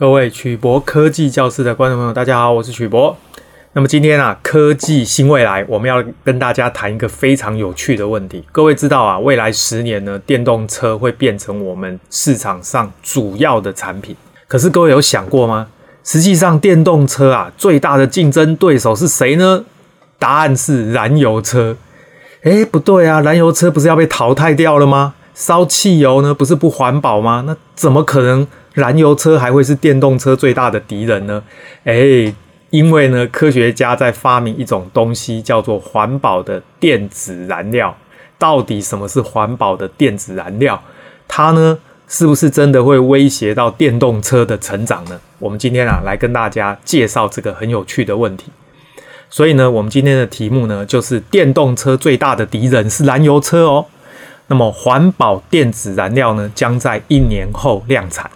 各位曲博科技教室的观众朋友，大家好，我是曲博。那么今天啊，科技新未来，我们要跟大家谈一个非常有趣的问题。各位知道啊，未来十年呢，电动车会变成我们市场上主要的产品。可是各位有想过吗？实际上，电动车啊，最大的竞争对手是谁呢？答案是燃油车。诶，不对啊，燃油车不是要被淘汰掉了吗？烧汽油呢，不是不环保吗？那怎么可能？燃油车还会是电动车最大的敌人呢？诶，因为呢，科学家在发明一种东西，叫做环保的电子燃料。到底什么是环保的电子燃料？它呢，是不是真的会威胁到电动车的成长呢？我们今天啊，来跟大家介绍这个很有趣的问题。所以呢，我们今天的题目呢，就是电动车最大的敌人是燃油车哦。那么，环保电子燃料呢，将在一年后量产。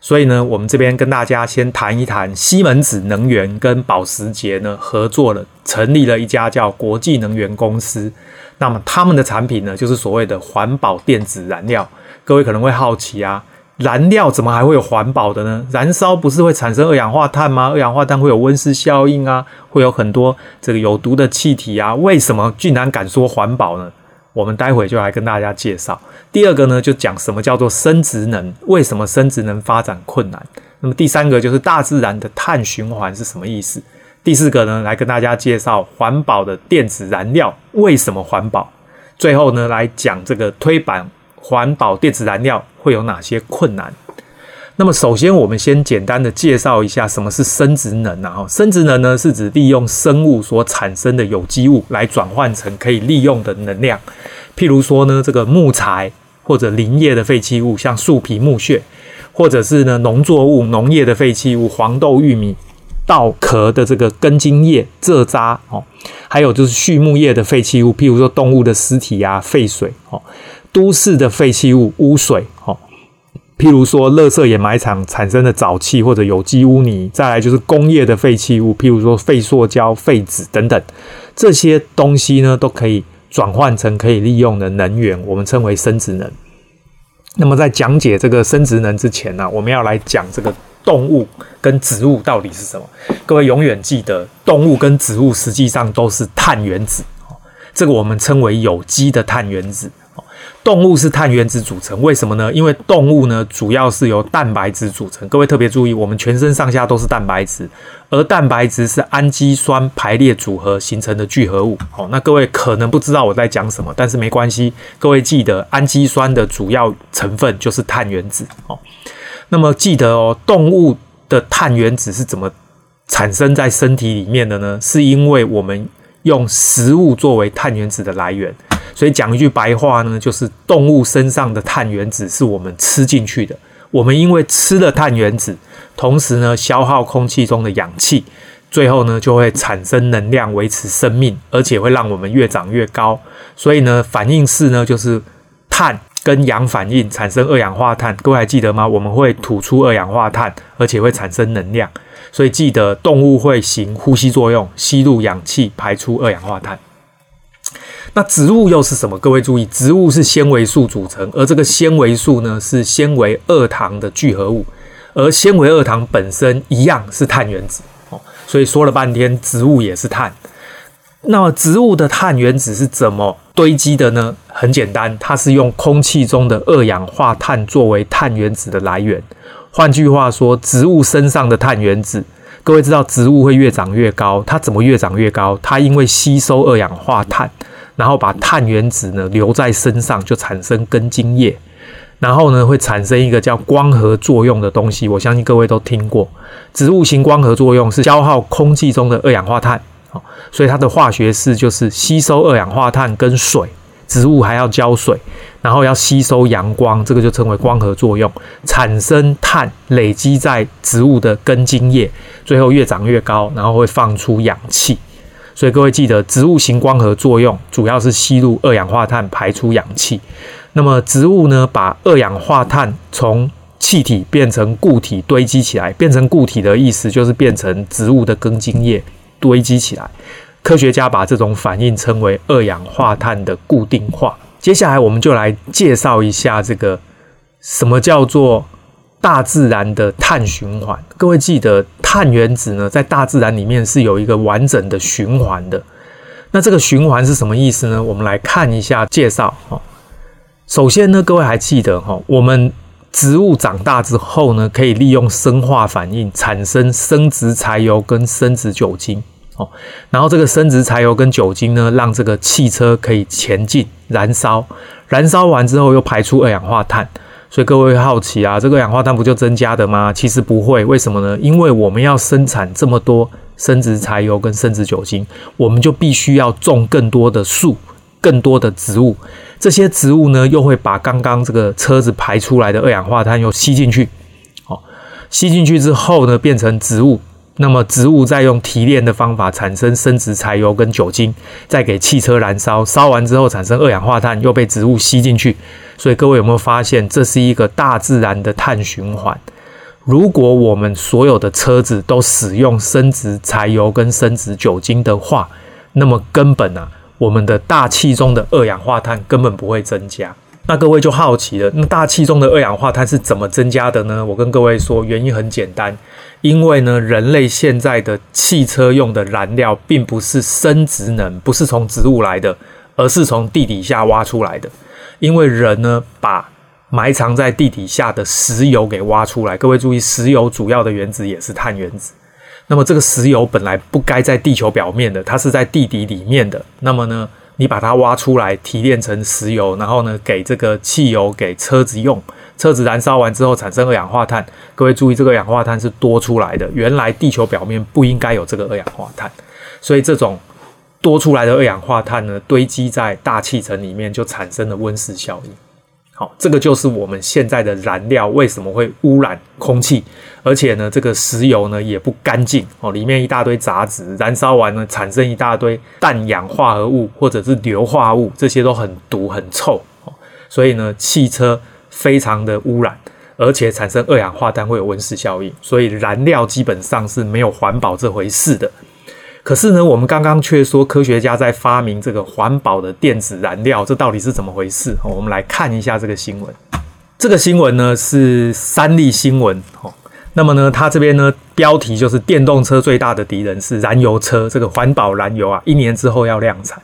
所以呢，我们这边跟大家先谈一谈，西门子能源跟保时捷呢合作了，成立了一家叫国际能源公司。那么他们的产品呢，就是所谓的环保电子燃料。各位可能会好奇啊，燃料怎么还会有环保的呢？燃烧不是会产生二氧化碳吗？二氧化碳会有温室效应啊，会有很多这个有毒的气体啊，为什么竟然敢说环保呢？我们待会就来跟大家介绍。第二个呢，就讲什么叫做生殖能，为什么生殖能发展困难？那么第三个就是大自然的碳循环是什么意思？第四个呢，来跟大家介绍环保的电子燃料为什么环保？最后呢，来讲这个推板环保电子燃料会有哪些困难？那么首先，我们先简单的介绍一下什么是生质能啊。生质能呢，是指利用生物所产生的有机物来转换成可以利用的能量。譬如说呢，这个木材或者林业的废弃物，像树皮、木屑，或者是呢农作物、农业的废弃物，黄豆、玉米、稻壳的这个根茎叶、蔗渣哦，还有就是畜牧业的废弃物，譬如说动物的尸体啊、废水哦，都市的废弃物、污水。譬如说，垃圾掩埋场产生的沼气或者有机污泥，再来就是工业的废弃物，譬如说废塑胶、废纸等等，这些东西呢，都可以转换成可以利用的能源，我们称为生质能。那么在讲解这个生质能之前呢，我们要来讲这个动物跟植物到底是什么。各位永远记得，动物跟植物实际上都是碳原子，这个我们称为有机的碳原子。动物是碳原子组成，为什么呢？因为动物呢，主要是由蛋白质组成。各位特别注意，我们全身上下都是蛋白质，而蛋白质是氨基酸排列组合形成的聚合物。好，那各位可能不知道我在讲什么，但是没关系，各位记得氨基酸的主要成分就是碳原子。哦，那么记得哦，动物的碳原子是怎么产生在身体里面的呢？是因为我们用食物作为碳原子的来源。所以讲一句白话呢，就是动物身上的碳原子是我们吃进去的。我们因为吃了碳原子，同时呢消耗空气中的氧气，最后呢就会产生能量维持生命，而且会让我们越长越高。所以呢反应式呢就是碳跟氧反应产生二氧化碳。各位还记得吗？我们会吐出二氧化碳，而且会产生能量。所以记得动物会行呼吸作用，吸入氧气，排出二氧化碳。那植物又是什么？各位注意，植物是纤维素组成，而这个纤维素呢是纤维二糖的聚合物，而纤维二糖本身一样是碳原子哦。所以说了半天，植物也是碳。那么植物的碳原子是怎么堆积的呢？很简单，它是用空气中的二氧化碳作为碳原子的来源。换句话说，植物身上的碳原子，各位知道植物会越长越高，它怎么越长越高？它因为吸收二氧化碳。然后把碳原子呢留在身上，就产生根茎叶，然后呢会产生一个叫光合作用的东西。我相信各位都听过，植物型光合作用是消耗空气中的二氧化碳，所以它的化学式就是吸收二氧化碳跟水，植物还要浇水，然后要吸收阳光，这个就称为光合作用，产生碳累积在植物的根茎叶，最后越长越高，然后会放出氧气。所以各位记得，植物型光合作用主要是吸入二氧化碳，排出氧气。那么植物呢，把二氧化碳从气体变成固体堆积起来，变成固体的意思就是变成植物的根茎叶堆积起来。科学家把这种反应称为二氧化碳的固定化。接下来我们就来介绍一下这个什么叫做大自然的碳循环。各位记得，碳原子呢，在大自然里面是有一个完整的循环的。那这个循环是什么意思呢？我们来看一下介绍哈。首先呢，各位还记得哈，我们植物长大之后呢，可以利用生化反应产生生殖柴油跟生殖酒精。哦，然后这个生殖柴油跟酒精呢，让这个汽车可以前进燃烧，燃烧完之后又排出二氧化碳。所以各位会好奇啊，这个二氧化碳不就增加的吗？其实不会，为什么呢？因为我们要生产这么多生殖柴油跟生殖酒精，我们就必须要种更多的树，更多的植物。这些植物呢，又会把刚刚这个车子排出来的二氧化碳又吸进去。好，吸进去之后呢，变成植物。那么植物再用提炼的方法产生生质柴油跟酒精，再给汽车燃烧，烧完之后产生二氧化碳，又被植物吸进去。所以各位有没有发现，这是一个大自然的碳循环？如果我们所有的车子都使用生质柴油跟生质酒精的话，那么根本啊，我们的大气中的二氧化碳根本不会增加。那各位就好奇了，那大气中的二氧化碳是怎么增加的呢？我跟各位说，原因很简单。因为呢，人类现在的汽车用的燃料并不是生殖能，不是从植物来的，而是从地底下挖出来的。因为人呢，把埋藏在地底下的石油给挖出来。各位注意，石油主要的原子也是碳原子。那么这个石油本来不该在地球表面的，它是在地底里面的。那么呢，你把它挖出来，提炼成石油，然后呢，给这个汽油给车子用。车子燃烧完之后产生二氧化碳，各位注意，这个二氧化碳是多出来的。原来地球表面不应该有这个二氧化碳，所以这种多出来的二氧化碳呢，堆积在大气层里面，就产生了温室效应。好，这个就是我们现在的燃料为什么会污染空气，而且呢，这个石油呢也不干净哦，里面一大堆杂质，燃烧完呢产生一大堆氮氧化合物或者是硫化物，这些都很毒很臭哦，所以呢，汽车。非常的污染，而且产生二氧化碳会有温室效应，所以燃料基本上是没有环保这回事的。可是呢，我们刚刚却说科学家在发明这个环保的电子燃料，这到底是怎么回事？我们来看一下这个新闻。这个新闻呢是三立新闻哦。那么呢，它这边呢标题就是电动车最大的敌人是燃油车，这个环保燃油啊，一年之后要量产。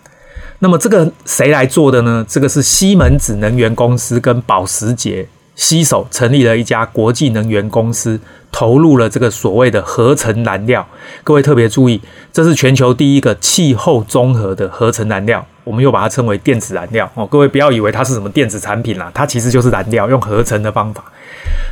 那么这个谁来做的呢？这个是西门子能源公司跟保时捷携手成立了一家国际能源公司，投入了这个所谓的合成燃料。各位特别注意，这是全球第一个气候综合的合成燃料，我们又把它称为电子燃料哦。各位不要以为它是什么电子产品啦，它其实就是燃料，用合成的方法。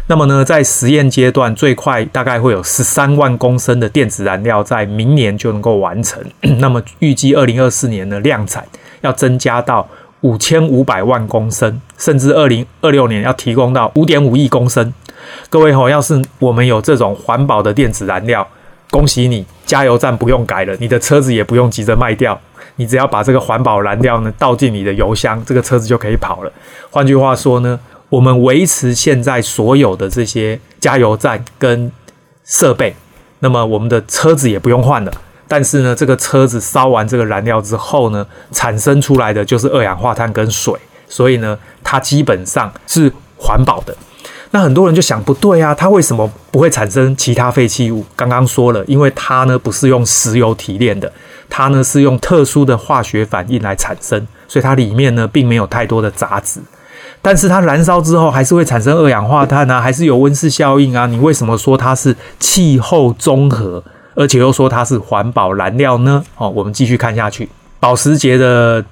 那么呢，在实验阶段，最快大概会有十三万公升的电子燃料在明年就能够完成。那么预计二零二四年的量产要增加到五千五百万公升，甚至二零二六年要提供到五点五亿公升。各位吼，要是我们有这种环保的电子燃料，恭喜你，加油站不用改了，你的车子也不用急着卖掉，你只要把这个环保燃料呢倒进你的油箱，这个车子就可以跑了。换句话说呢，我们维持现在所有的这些加油站跟设备，那么我们的车子也不用换了。但是呢，这个车子烧完这个燃料之后呢，产生出来的就是二氧化碳跟水，所以呢，它基本上是环保的。那很多人就想，不对啊，它为什么不会产生其他废弃物？刚刚说了，因为它呢不是用石油提炼的，它呢是用特殊的化学反应来产生，所以它里面呢并没有太多的杂质。但是它燃烧之后还是会产生二氧化碳啊，还是有温室效应啊。你为什么说它是气候综合，而且又说它是环保燃料呢？哦，我们继续看下去。保时捷的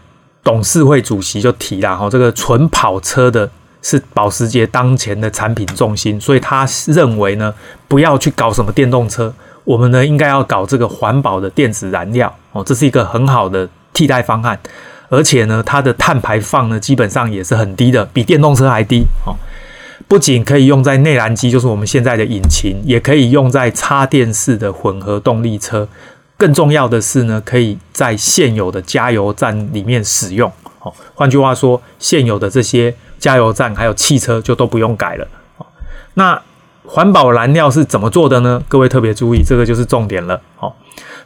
董事会主席就提了，哈，这个纯跑车的是保时捷当前的产品重心，所以他认为呢，不要去搞什么电动车，我们呢应该要搞这个环保的电子燃料哦，这是一个很好的替代方案。而且呢，它的碳排放呢，基本上也是很低的，比电动车还低哦。不仅可以用在内燃机，就是我们现在的引擎，也可以用在插电式的混合动力车。更重要的是呢，可以在现有的加油站里面使用。哦，换句话说，现有的这些加油站还有汽车就都不用改了。那环保燃料是怎么做的呢？各位特别注意，这个就是重点了。哦。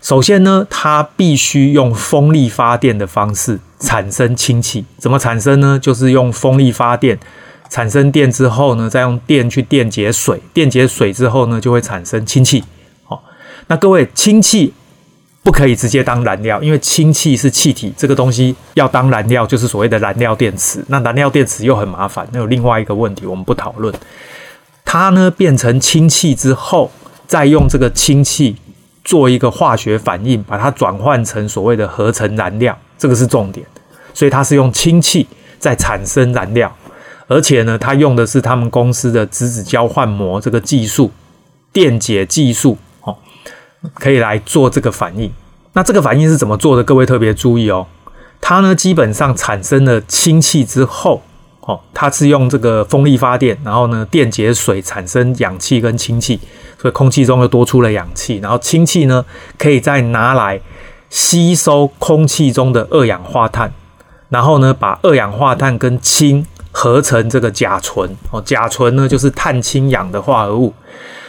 首先呢，它必须用风力发电的方式产生氢气。怎么产生呢？就是用风力发电，产生电之后呢，再用电去电解水，电解水之后呢，就会产生氢气。好，那各位，氢气不可以直接当燃料，因为氢气是气体，这个东西要当燃料就是所谓的燃料电池。那燃料电池又很麻烦，那有另外一个问题，我们不讨论。它呢变成氢气之后，再用这个氢气做一个化学反应，把它转换成所谓的合成燃料，这个是重点。所以它是用氢气在产生燃料。而且呢，它用的是他们公司的质子交换膜这个技术，电解技术哦，可以来做这个反应。那这个反应是怎么做的？各位特别注意哦，它呢基本上产生了氢气之后，哦，它是用这个风力发电，然后呢电解水产生氧气跟氢气，所以空气中又多出了氧气，然后氢气呢可以再拿来吸收空气中的二氧化碳，然后呢把二氧化碳跟氢。合成这个甲醇。哦，甲醇呢就是碳氢氧的化合物，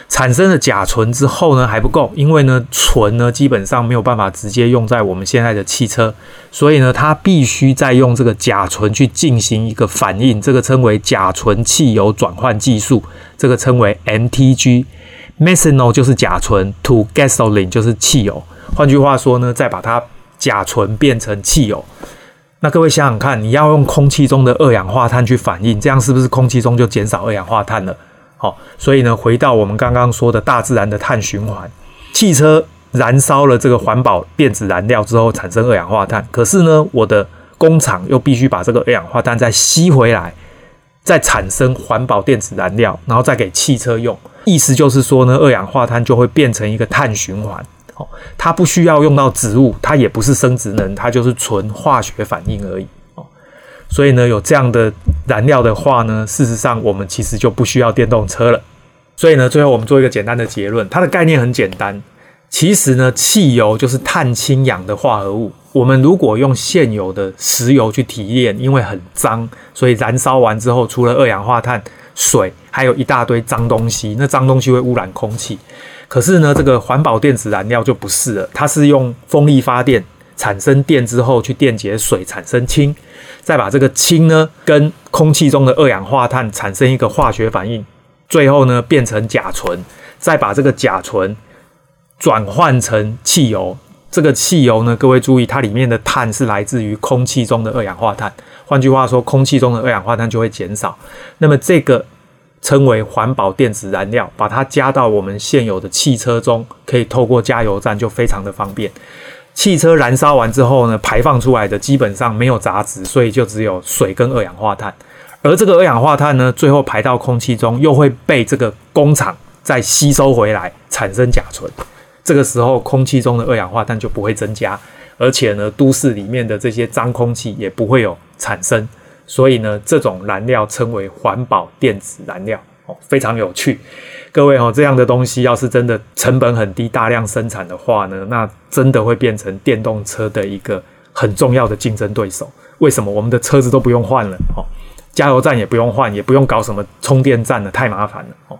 产生了甲醇之后呢还不够，因为呢醇呢基本上没有办法直接用在我们现在的汽车，所以呢它必须再用这个甲醇去进行一个反应，这个称为甲醇汽油转换技术，这个称为 MTG，methanol 就是甲醇，to gasoline 就是汽油，换句话说呢，再把它甲醇变成汽油。那各位想想看，你要用空气中的二氧化碳去反应，这样是不是空气中就减少二氧化碳了？好，所以呢，回到我们刚刚说的大自然的碳循环，汽车燃烧了这个环保电子燃料之后产生二氧化碳，可是呢，我的工厂又必须把这个二氧化碳再吸回来，再产生环保电子燃料，然后再给汽车用。意思就是说呢，二氧化碳就会变成一个碳循环。它不需要用到植物，它也不是生殖能，它就是纯化学反应而已。哦，所以呢，有这样的燃料的话呢，事实上我们其实就不需要电动车了。所以呢，最后我们做一个简单的结论，它的概念很简单。其实呢，汽油就是碳氢氧的化合物。我们如果用现有的石油去提炼，因为很脏，所以燃烧完之后，除了二氧化碳、水，还有一大堆脏东西。那脏东西会污染空气。可是呢，这个环保电子燃料就不是了，它是用风力发电产生电之后去电解水产生氢，再把这个氢呢跟空气中的二氧化碳产生一个化学反应，最后呢变成甲醇，再把这个甲醇转换成汽油。这个汽油呢，各位注意，它里面的碳是来自于空气中的二氧化碳，换句话说，空气中的二氧化碳就会减少。那么这个。称为环保电子燃料，把它加到我们现有的汽车中，可以透过加油站就非常的方便。汽车燃烧完之后呢，排放出来的基本上没有杂质，所以就只有水跟二氧化碳。而这个二氧化碳呢，最后排到空气中，又会被这个工厂再吸收回来，产生甲醇。这个时候，空气中的二氧化碳就不会增加，而且呢，都市里面的这些脏空气也不会有产生。所以呢，这种燃料称为环保电子燃料，哦，非常有趣。各位哦，这样的东西要是真的成本很低、大量生产的话呢，那真的会变成电动车的一个很重要的竞争对手。为什么？我们的车子都不用换了，哦，加油站也不用换，也不用搞什么充电站了，太麻烦了，哦。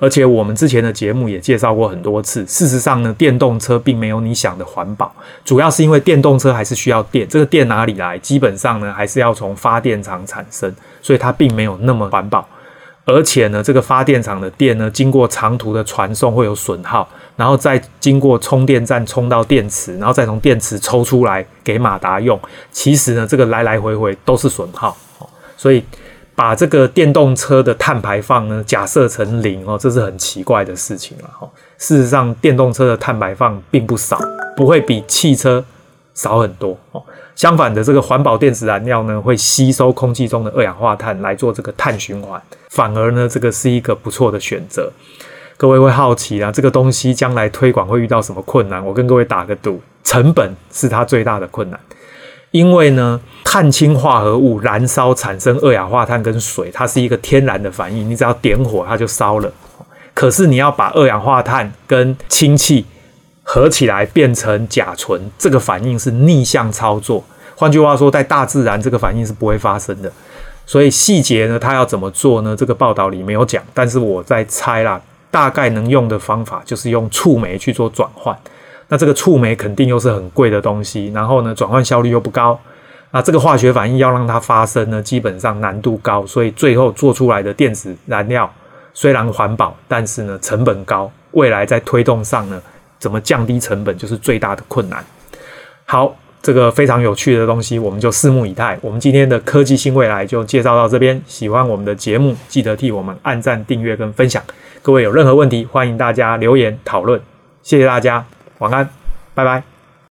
而且我们之前的节目也介绍过很多次，事实上呢，电动车并没有你想的环保，主要是因为电动车还是需要电，这个电哪里来？基本上呢，还是要从发电厂产生，所以它并没有那么环保。而且呢，这个发电厂的电呢，经过长途的传送会有损耗，然后再经过充电站充到电池，然后再从电池抽出来给马达用，其实呢，这个来来回回都是损耗，所以。把这个电动车的碳排放呢，假设成零哦，这是很奇怪的事情了哈。事实上，电动车的碳排放并不少，不会比汽车少很多哦。相反的，这个环保电子燃料呢，会吸收空气中的二氧化碳来做这个碳循环，反而呢，这个是一个不错的选择。各位会好奇啊，这个东西将来推广会遇到什么困难？我跟各位打个赌，成本是它最大的困难。因为呢，碳氢化合物燃烧产生二氧化碳跟水，它是一个天然的反应，你只要点火它就烧了。可是你要把二氧化碳跟氢气合起来变成甲醇，这个反应是逆向操作。换句话说，在大自然这个反应是不会发生的。所以细节呢，它要怎么做呢？这个报道里没有讲，但是我在猜啦，大概能用的方法就是用触媒去做转换。那这个触媒肯定又是很贵的东西，然后呢，转换效率又不高，那这个化学反应要让它发生呢，基本上难度高，所以最后做出来的电子燃料虽然环保，但是呢成本高，未来在推动上呢，怎么降低成本就是最大的困难。好，这个非常有趣的东西，我们就拭目以待。我们今天的科技新未来就介绍到这边，喜欢我们的节目，记得替我们按赞、订阅跟分享。各位有任何问题，欢迎大家留言讨论。谢谢大家，晚安，拜拜。